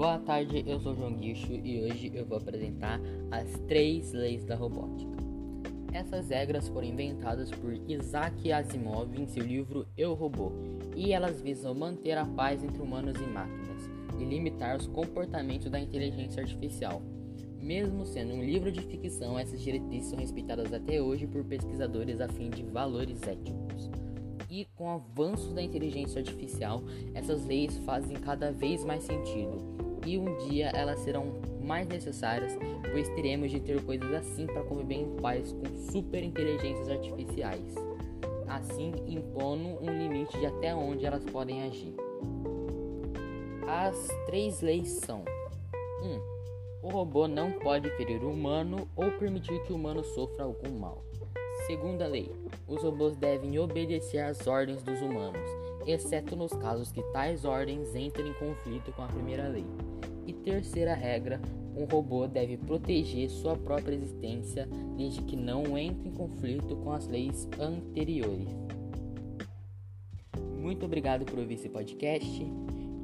Boa tarde, eu sou João Guicho e hoje eu vou apresentar as três leis da robótica. Essas regras foram inventadas por Isaac Asimov em seu livro Eu Robô e elas visam manter a paz entre humanos e máquinas e limitar os comportamentos da inteligência artificial. Mesmo sendo um livro de ficção, essas diretrizes são respeitadas até hoje por pesquisadores a fim de valores éticos e com o avanço da inteligência artificial, essas leis fazem cada vez mais sentido. E um dia elas serão mais necessárias, pois teremos de ter coisas assim para conviver em paz com super inteligências artificiais, assim impondo um limite de até onde elas podem agir. As três leis são: 1. Um, o robô não pode ferir o humano ou permitir que o humano sofra algum mal. Segunda lei: os robôs devem obedecer às ordens dos humanos, exceto nos casos que tais ordens entrem em conflito com a primeira lei. E terceira regra: um robô deve proteger sua própria existência desde que não entre em conflito com as leis anteriores. Muito obrigado por ouvir esse podcast.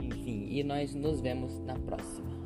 Enfim, e nós nos vemos na próxima.